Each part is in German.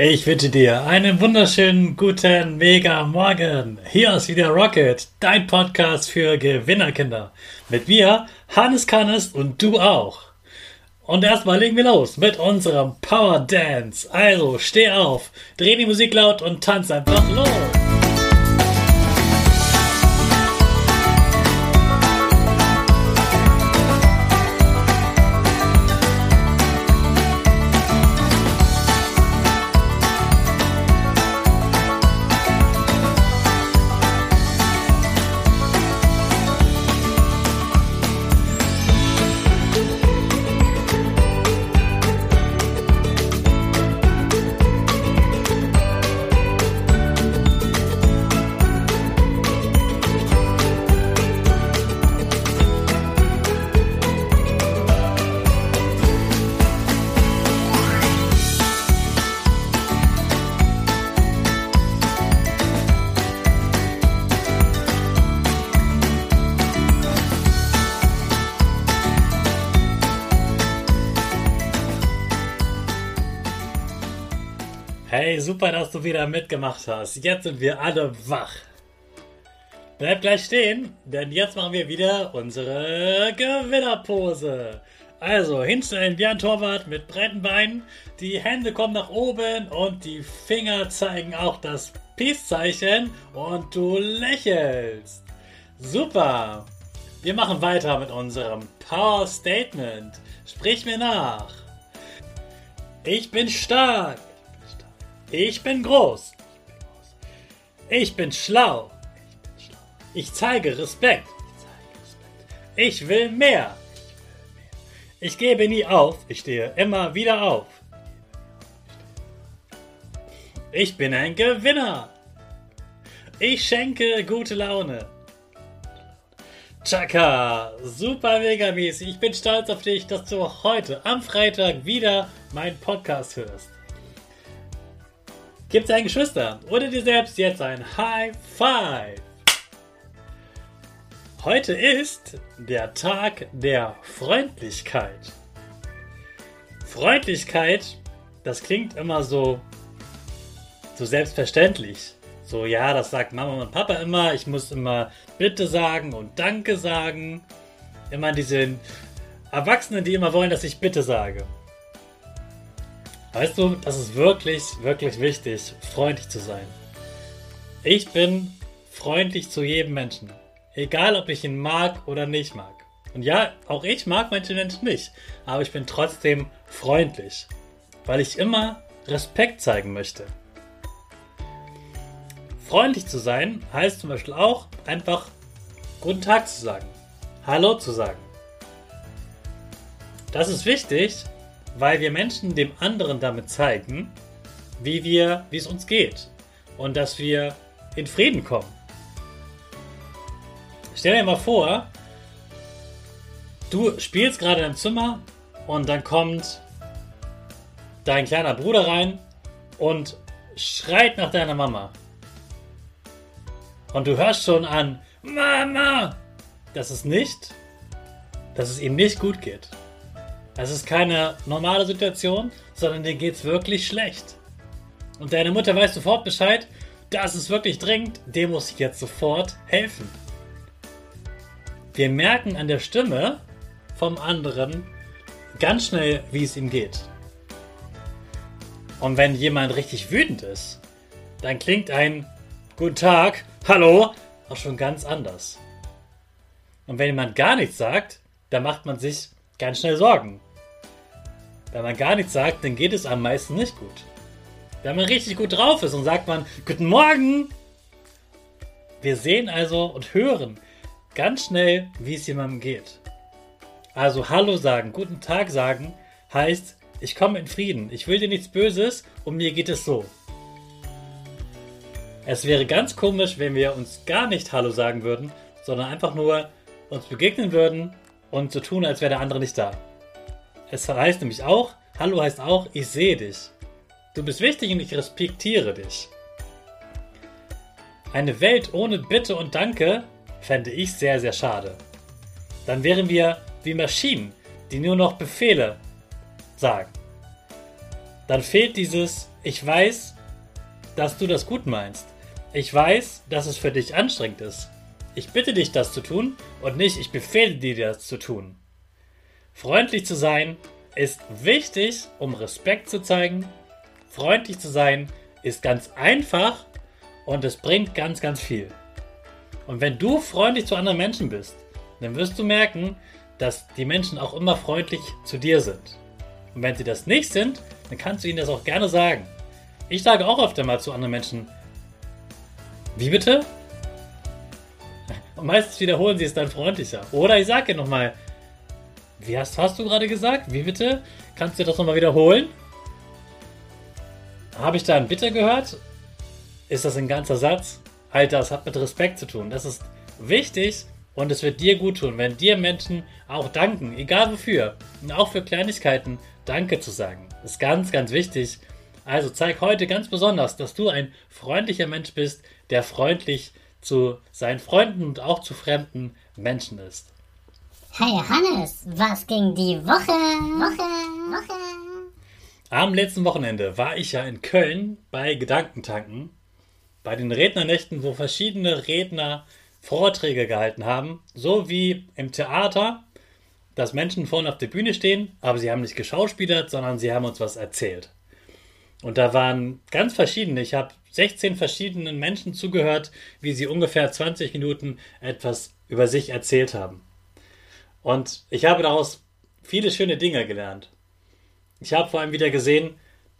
Ich wünsche dir einen wunderschönen guten Mega Morgen. Hier ist wieder Rocket, dein Podcast für Gewinnerkinder. Mit mir, Hannes Kannes und du auch. Und erstmal legen wir los mit unserem Power Dance. Also steh auf, dreh die Musik laut und tanz einfach los. Hey, super, dass du wieder mitgemacht hast. Jetzt sind wir alle wach. Bleib gleich stehen, denn jetzt machen wir wieder unsere Gewinnerpose. Also hinstellen wie ein Torwart mit breiten Beinen, die Hände kommen nach oben und die Finger zeigen auch das Peace-Zeichen und du lächelst. Super. Wir machen weiter mit unserem Power Statement. Sprich mir nach. Ich bin stark. Ich bin groß. Ich bin schlau. Ich zeige Respekt. Ich will mehr. Ich gebe nie auf. Ich stehe immer wieder auf. Ich bin ein Gewinner. Ich schenke gute Laune. Chaka, super mega mäßig. Ich bin stolz auf dich, dass du heute am Freitag wieder meinen Podcast hörst. Gib deinen Geschwistern oder dir selbst jetzt ein High Five. Heute ist der Tag der Freundlichkeit. Freundlichkeit, das klingt immer so, so selbstverständlich. So, ja, das sagt Mama und Papa immer. Ich muss immer Bitte sagen und Danke sagen. Immer diese Erwachsenen, die immer wollen, dass ich Bitte sage. Weißt du, das ist wirklich, wirklich wichtig, freundlich zu sein. Ich bin freundlich zu jedem Menschen. Egal, ob ich ihn mag oder nicht mag. Und ja, auch ich mag manche Menschen nicht. Aber ich bin trotzdem freundlich. Weil ich immer Respekt zeigen möchte. Freundlich zu sein heißt zum Beispiel auch einfach Guten Tag zu sagen. Hallo zu sagen. Das ist wichtig, weil wir Menschen dem anderen damit zeigen, wie wir, wie es uns geht und dass wir in Frieden kommen. Stell dir mal vor, du spielst gerade im Zimmer und dann kommt dein kleiner Bruder rein und schreit nach deiner Mama. Und du hörst schon an, Mama, dass es nicht, dass es ihm nicht gut geht. Das ist keine normale Situation, sondern dir geht's wirklich schlecht. Und deine Mutter weiß sofort Bescheid, das ist wirklich dringend, dem muss ich jetzt sofort helfen. Wir merken an der Stimme vom anderen ganz schnell, wie es ihm geht. Und wenn jemand richtig wütend ist, dann klingt ein Guten Tag, Hallo auch schon ganz anders. Und wenn jemand gar nichts sagt, dann macht man sich ganz schnell Sorgen. Wenn man gar nichts sagt, dann geht es am meisten nicht gut. Wenn man richtig gut drauf ist und sagt man Guten Morgen, wir sehen also und hören ganz schnell, wie es jemandem geht. Also Hallo sagen, guten Tag sagen heißt, ich komme in Frieden, ich will dir nichts Böses und mir geht es so. Es wäre ganz komisch, wenn wir uns gar nicht Hallo sagen würden, sondern einfach nur uns begegnen würden und so tun, als wäre der andere nicht da. Es heißt nämlich auch, Hallo heißt auch, ich sehe dich. Du bist wichtig und ich respektiere dich. Eine Welt ohne Bitte und Danke fände ich sehr, sehr schade. Dann wären wir wie Maschinen, die nur noch Befehle sagen. Dann fehlt dieses ich weiß, dass du das gut meinst. Ich weiß, dass es für dich anstrengend ist. Ich bitte dich, das zu tun und nicht, ich befehle dir, das zu tun. Freundlich zu sein ist wichtig, um Respekt zu zeigen. Freundlich zu sein ist ganz einfach und es bringt ganz, ganz viel. Und wenn du freundlich zu anderen Menschen bist, dann wirst du merken, dass die Menschen auch immer freundlich zu dir sind. Und wenn sie das nicht sind, dann kannst du ihnen das auch gerne sagen. Ich sage auch öfter mal zu anderen Menschen, wie bitte? Und meistens wiederholen sie es dann freundlicher. Oder ich sage nochmal, wie hast, hast du gerade gesagt? Wie bitte? Kannst du das nochmal wiederholen? Habe ich da ein Bitte gehört? Ist das ein ganzer Satz? Alter, das hat mit Respekt zu tun. Das ist wichtig und es wird dir gut tun, wenn dir Menschen auch danken, egal wofür. Und auch für Kleinigkeiten Danke zu sagen. Ist ganz, ganz wichtig. Also zeig heute ganz besonders, dass du ein freundlicher Mensch bist, der freundlich zu seinen Freunden und auch zu fremden Menschen ist. Hey Hannes, was ging die Woche? Woche, Woche. Am letzten Wochenende war ich ja in Köln bei Gedankentanken, bei den Rednernächten, wo verschiedene Redner Vorträge gehalten haben, so wie im Theater, dass Menschen vorne auf der Bühne stehen, aber sie haben nicht geschauspielert, sondern sie haben uns was erzählt. Und da waren ganz verschiedene. Ich habe 16 verschiedenen Menschen zugehört, wie sie ungefähr 20 Minuten etwas über sich erzählt haben. Und ich habe daraus viele schöne Dinge gelernt. Ich habe vor allem wieder gesehen,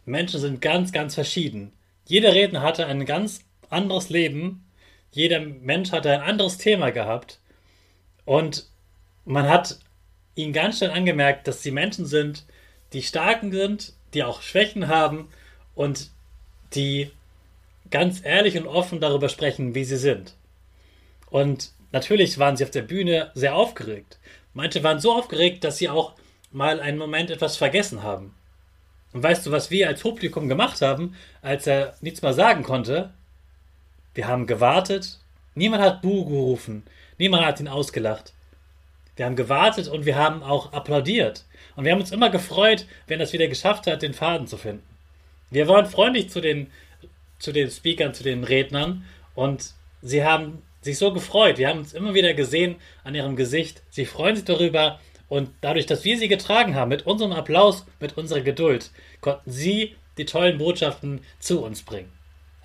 Menschen sind ganz, ganz verschieden. Jeder Redner hatte ein ganz anderes Leben. Jeder Mensch hatte ein anderes Thema gehabt. Und man hat ihnen ganz schnell angemerkt, dass sie Menschen sind, die starken sind, die auch Schwächen haben und die ganz ehrlich und offen darüber sprechen, wie sie sind. Und natürlich waren sie auf der Bühne sehr aufgeregt. Manche waren so aufgeregt, dass sie auch mal einen Moment etwas vergessen haben. Und weißt du, was wir als Publikum gemacht haben, als er nichts mehr sagen konnte? Wir haben gewartet. Niemand hat Buh gerufen. Niemand hat ihn ausgelacht. Wir haben gewartet und wir haben auch applaudiert. Und wir haben uns immer gefreut, wenn er es wieder geschafft hat, den Faden zu finden. Wir waren freundlich zu den, zu den Speakern, zu den Rednern und sie haben sich so gefreut. Wir haben uns immer wieder gesehen an ihrem Gesicht. Sie freuen sich darüber und dadurch, dass wir sie getragen haben, mit unserem Applaus, mit unserer Geduld, konnten sie die tollen Botschaften zu uns bringen.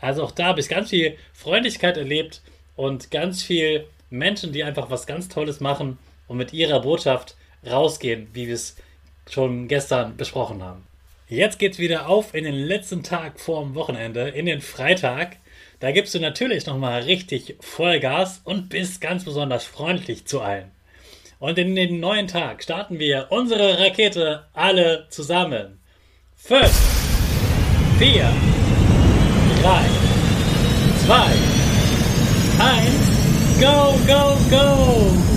Also auch da habe ich ganz viel Freundlichkeit erlebt und ganz viel Menschen, die einfach was ganz Tolles machen und mit ihrer Botschaft rausgehen, wie wir es schon gestern besprochen haben. Jetzt geht's wieder auf in den letzten Tag vorm Wochenende, in den Freitag. Da gibst du natürlich nochmal richtig Vollgas und bist ganz besonders freundlich zu allen. Und in den neuen Tag starten wir unsere Rakete alle zusammen. 5, 4, 3, 2, 1, go, go, go!